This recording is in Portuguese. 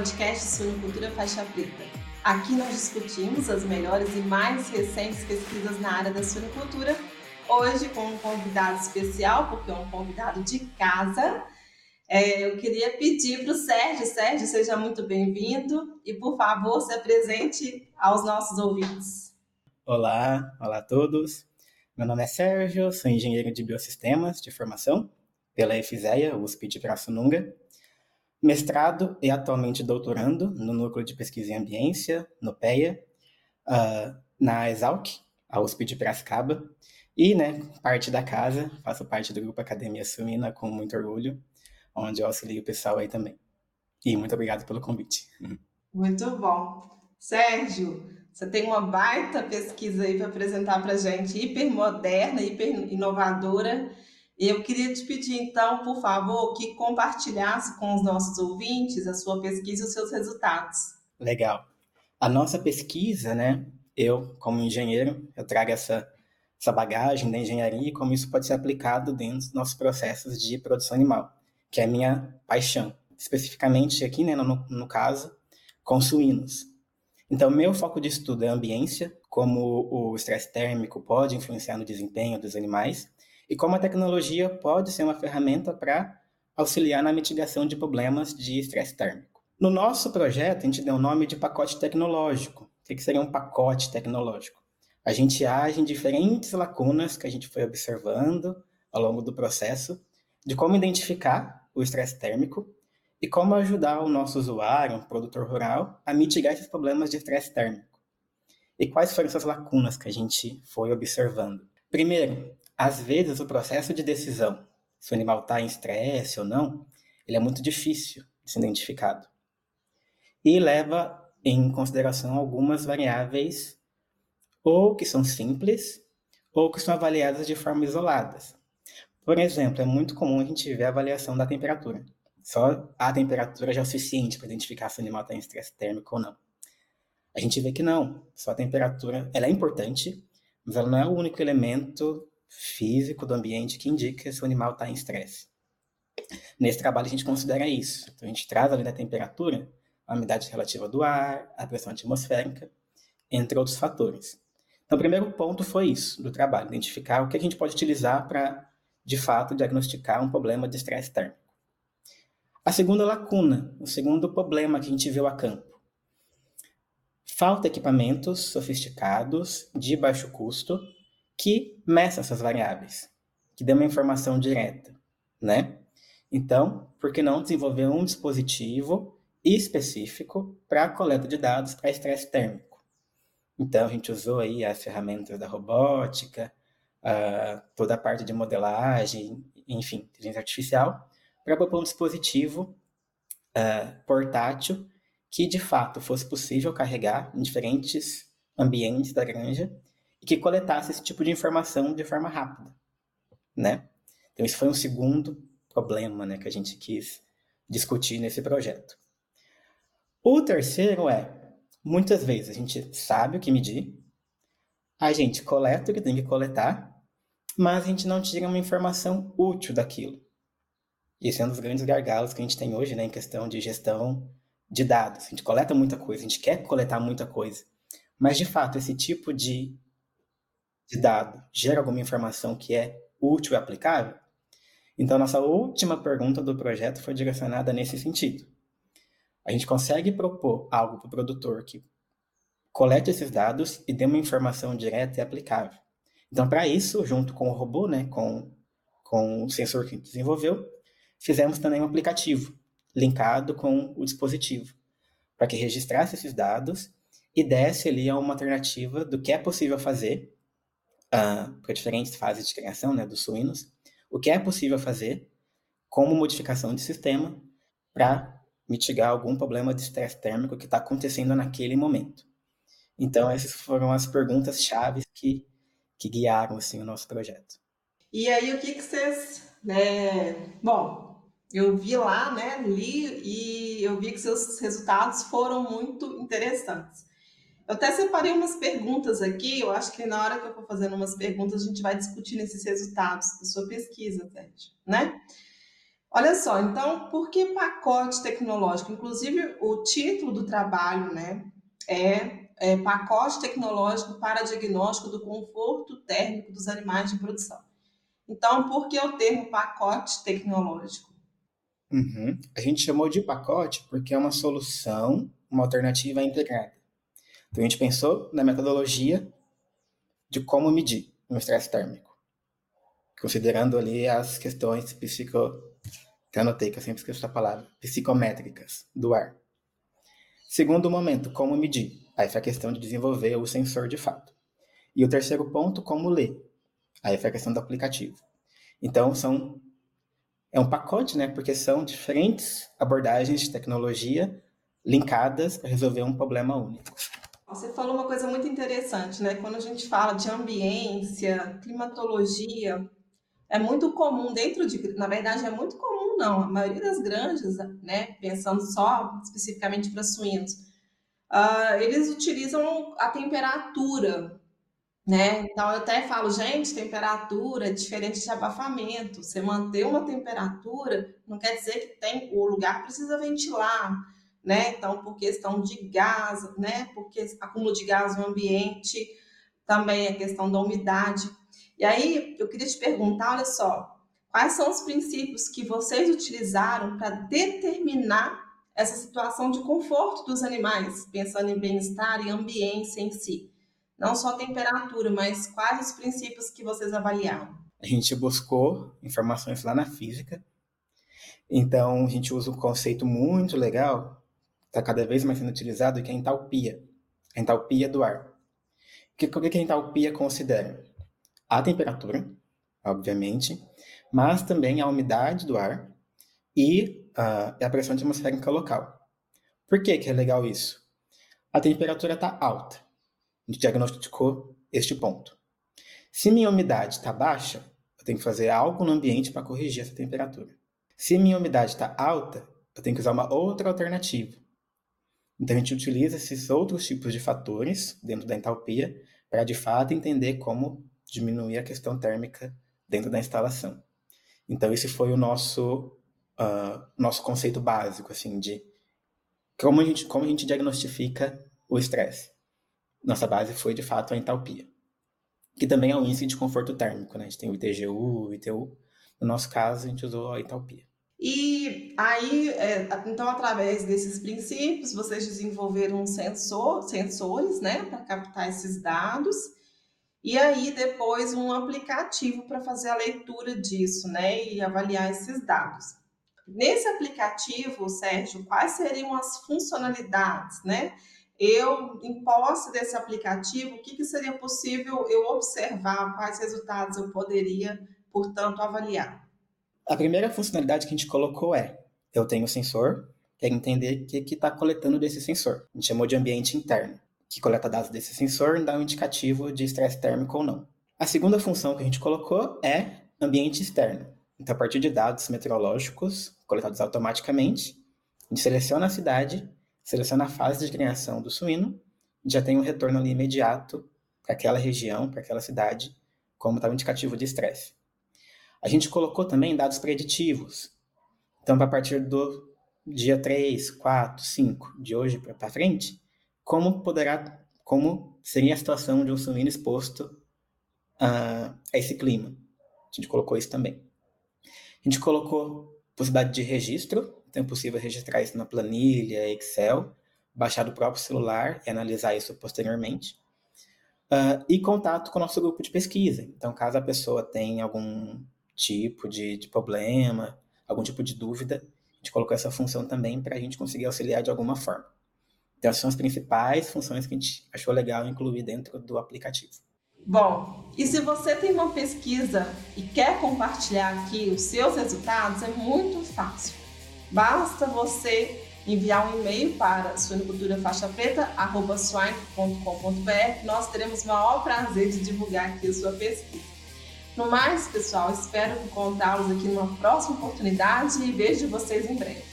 podcast Suinocultura Faixa Preta. Aqui nós discutimos as melhores e mais recentes pesquisas na área da suinocultura, hoje com um convidado especial, porque é um convidado de casa. É, eu queria pedir para o Sérgio, Sérgio, seja muito bem-vindo e, por favor, se apresente aos nossos ouvintes. Olá, olá a todos. Meu nome é Sérgio, sou engenheiro de biossistemas de formação pela EFISEA, USP de Pirassununga mestrado e atualmente doutorando no Núcleo de Pesquisa em Ambiência, no PEA, uh, na Exalc, a USP de Piracicaba, e, né, parte da casa, faço parte do grupo Academia Sumina com muito orgulho, onde eu auxilio o pessoal aí também. E muito obrigado pelo convite. Muito bom. Sérgio, você tem uma baita pesquisa aí para apresentar para gente, hiper moderna, hiper inovadora, eu queria te pedir, então, por favor, que compartilhasse com os nossos ouvintes a sua pesquisa e os seus resultados. Legal. A nossa pesquisa, né? Eu, como engenheiro, eu trago essa, essa bagagem da engenharia e como isso pode ser aplicado dentro dos nossos processos de produção animal, que é a minha paixão. Especificamente aqui, né, no, no caso, com suínos. Então, meu foco de estudo é a ambiência, como o estresse térmico pode influenciar no desempenho dos animais, e como a tecnologia pode ser uma ferramenta para auxiliar na mitigação de problemas de estresse térmico. No nosso projeto, a gente deu o nome de pacote tecnológico. O que seria um pacote tecnológico? A gente age em diferentes lacunas que a gente foi observando ao longo do processo de como identificar o estresse térmico e como ajudar o nosso usuário, um produtor rural, a mitigar esses problemas de estresse térmico. E quais foram essas lacunas que a gente foi observando? Primeiro, às vezes, o processo de decisão, se o animal está em estresse ou não, ele é muito difícil de ser identificado. E leva em consideração algumas variáveis ou que são simples ou que são avaliadas de forma isoladas. Por exemplo, é muito comum a gente ver a avaliação da temperatura. Só a temperatura já é o suficiente para identificar se o animal está em estresse térmico ou não. A gente vê que não, só a temperatura, ela é importante, mas ela não é o único elemento físico do ambiente que indica se o animal está em estresse. Nesse trabalho a gente considera isso. Então a gente traz além da temperatura, a umidade relativa do ar, a pressão atmosférica, entre outros fatores. Então o primeiro ponto foi isso do trabalho, identificar o que a gente pode utilizar para, de fato, diagnosticar um problema de estresse térmico. A segunda lacuna, o segundo problema que a gente viu a campo. Falta equipamentos sofisticados, de baixo custo, que meça essas variáveis, que dê uma informação direta, né? Então, por que não desenvolver um dispositivo específico para a coleta de dados para estresse térmico? Então, a gente usou aí as ferramentas da robótica, uh, toda a parte de modelagem, enfim, inteligência artificial, para propor um dispositivo uh, portátil que, de fato, fosse possível carregar em diferentes ambientes da granja e que coletasse esse tipo de informação de forma rápida, né? Então esse foi um segundo problema, né, que a gente quis discutir nesse projeto. O terceiro é, muitas vezes a gente sabe o que medir, a gente coleta o que tem que coletar, mas a gente não tira uma informação útil daquilo. Esse é um dos grandes gargalos que a gente tem hoje, né, em questão de gestão de dados. A gente coleta muita coisa, a gente quer coletar muita coisa, mas de fato esse tipo de de dado gera alguma informação que é útil e aplicável? Então, nossa última pergunta do projeto foi direcionada nesse sentido. A gente consegue propor algo para o produtor que colete esses dados e dê uma informação direta e aplicável. Então, para isso, junto com o robô, né, com, com o sensor que a gente desenvolveu, fizemos também um aplicativo linkado com o dispositivo, para que registrasse esses dados e desse ali uma alternativa do que é possível fazer uh, para diferentes fases de criação né, dos suínos, o que é possível fazer como modificação de sistema para mitigar algum problema de estresse térmico que está acontecendo naquele momento. Então, essas foram as perguntas chaves que, que guiaram assim, o nosso projeto. E aí, o que, que vocês. Né... Bom, eu vi lá, né, li e eu vi que seus resultados foram muito interessantes. Eu até separei umas perguntas aqui, eu acho que na hora que eu for fazendo umas perguntas, a gente vai discutir esses resultados da sua pesquisa, Sérgio, né? Olha só, então, por que pacote tecnológico? Inclusive, o título do trabalho, né, é, é pacote tecnológico para diagnóstico do conforto térmico dos animais de produção. Então, por que o termo pacote tecnológico? Uhum. A gente chamou de pacote porque é uma solução, uma alternativa integrada. Então, a gente pensou na metodologia de como medir um estresse térmico, considerando ali as questões psico que anotei, que eu sempre esqueço a palavra, psicométricas do ar. Segundo momento, como medir? Aí foi a questão de desenvolver o sensor de fato. E o terceiro ponto, como ler? Aí foi a questão do aplicativo. Então, são é um pacote, né? Porque são diferentes abordagens de tecnologia linkadas para resolver um problema único. Você falou uma coisa muito interessante, né? Quando a gente fala de ambiência, climatologia, é muito comum dentro de, na verdade, é muito comum não, a maioria das granjas, né, pensando só especificamente para suínos, uh, eles utilizam a temperatura, né? Então eu até falo, gente, temperatura é diferente de abafamento. Você manter uma temperatura não quer dizer que tem o lugar precisa ventilar, né? Então por questão de gás, né? Porque acúmulo de gás no ambiente, também a questão da umidade. E aí, eu queria te perguntar, olha só, quais são os princípios que vocês utilizaram para determinar essa situação de conforto dos animais, pensando em bem-estar e ambiência em si? Não só temperatura, mas quais os princípios que vocês avaliaram? A gente buscou informações lá na física. Então, a gente usa um conceito muito legal, está cada vez mais sendo utilizado, que é a entalpia. A entalpia do ar. O que, que a entalpia considera? a temperatura, obviamente, mas também a umidade do ar e uh, a pressão atmosférica local. Por que, que é legal isso? A temperatura está alta. A gente diagnosticou este ponto. Se minha umidade está baixa, eu tenho que fazer algo no ambiente para corrigir essa temperatura. Se minha umidade está alta, eu tenho que usar uma outra alternativa. Então a gente utiliza esses outros tipos de fatores dentro da entalpia para de fato entender como diminuir a questão térmica dentro da instalação. Então esse foi o nosso uh, nosso conceito básico assim de como a gente como a gente diagnostica o estresse. Nossa base foi de fato a entalpia, que também é o índice de conforto térmico, né? A gente tem o ITGU, o ITU. No nosso caso, a gente usou a entalpia. E aí, é, então, através desses princípios, vocês desenvolveram sensor, sensores, né, para captar esses dados e aí depois um aplicativo para fazer a leitura disso, né, e avaliar esses dados. Nesse aplicativo, Sérgio, quais seriam as funcionalidades, né? Eu, em posse desse aplicativo, o que, que seria possível eu observar, quais resultados eu poderia, portanto, avaliar? A primeira funcionalidade que a gente colocou é: eu tenho o sensor, quero entender o que está coletando desse sensor. A gente chamou de ambiente interno que coleta dados desse sensor e dá um indicativo de estresse térmico ou não. A segunda função que a gente colocou é ambiente externo. Então, a partir de dados meteorológicos coletados automaticamente, a gente seleciona a cidade, seleciona a fase de criação do suíno, já tem um retorno ali imediato para aquela região, para aquela cidade, como está o indicativo de estresse. A gente colocou também dados preditivos. Então, a partir do dia 3, 4, 5 de hoje para frente, como poderá, como seria a situação de um suíno exposto a, a esse clima. A gente colocou isso também. A gente colocou possibilidade de registro, então é possível registrar isso na planilha, Excel, baixar do próprio celular e analisar isso posteriormente. Uh, e contato com o nosso grupo de pesquisa. Então, caso a pessoa tenha algum tipo de, de problema, algum tipo de dúvida, a gente colocou essa função também para a gente conseguir auxiliar de alguma forma. Então, essas são as principais funções que a gente achou legal incluir dentro do aplicativo. Bom, e se você tem uma pesquisa e quer compartilhar aqui os seus resultados, é muito fácil. Basta você enviar um e-mail para suinoculturafaixapreta.swine.com.br. Nós teremos o maior prazer de divulgar aqui a sua pesquisa. No mais, pessoal, espero encontrá-los aqui numa próxima oportunidade e vejo vocês em breve.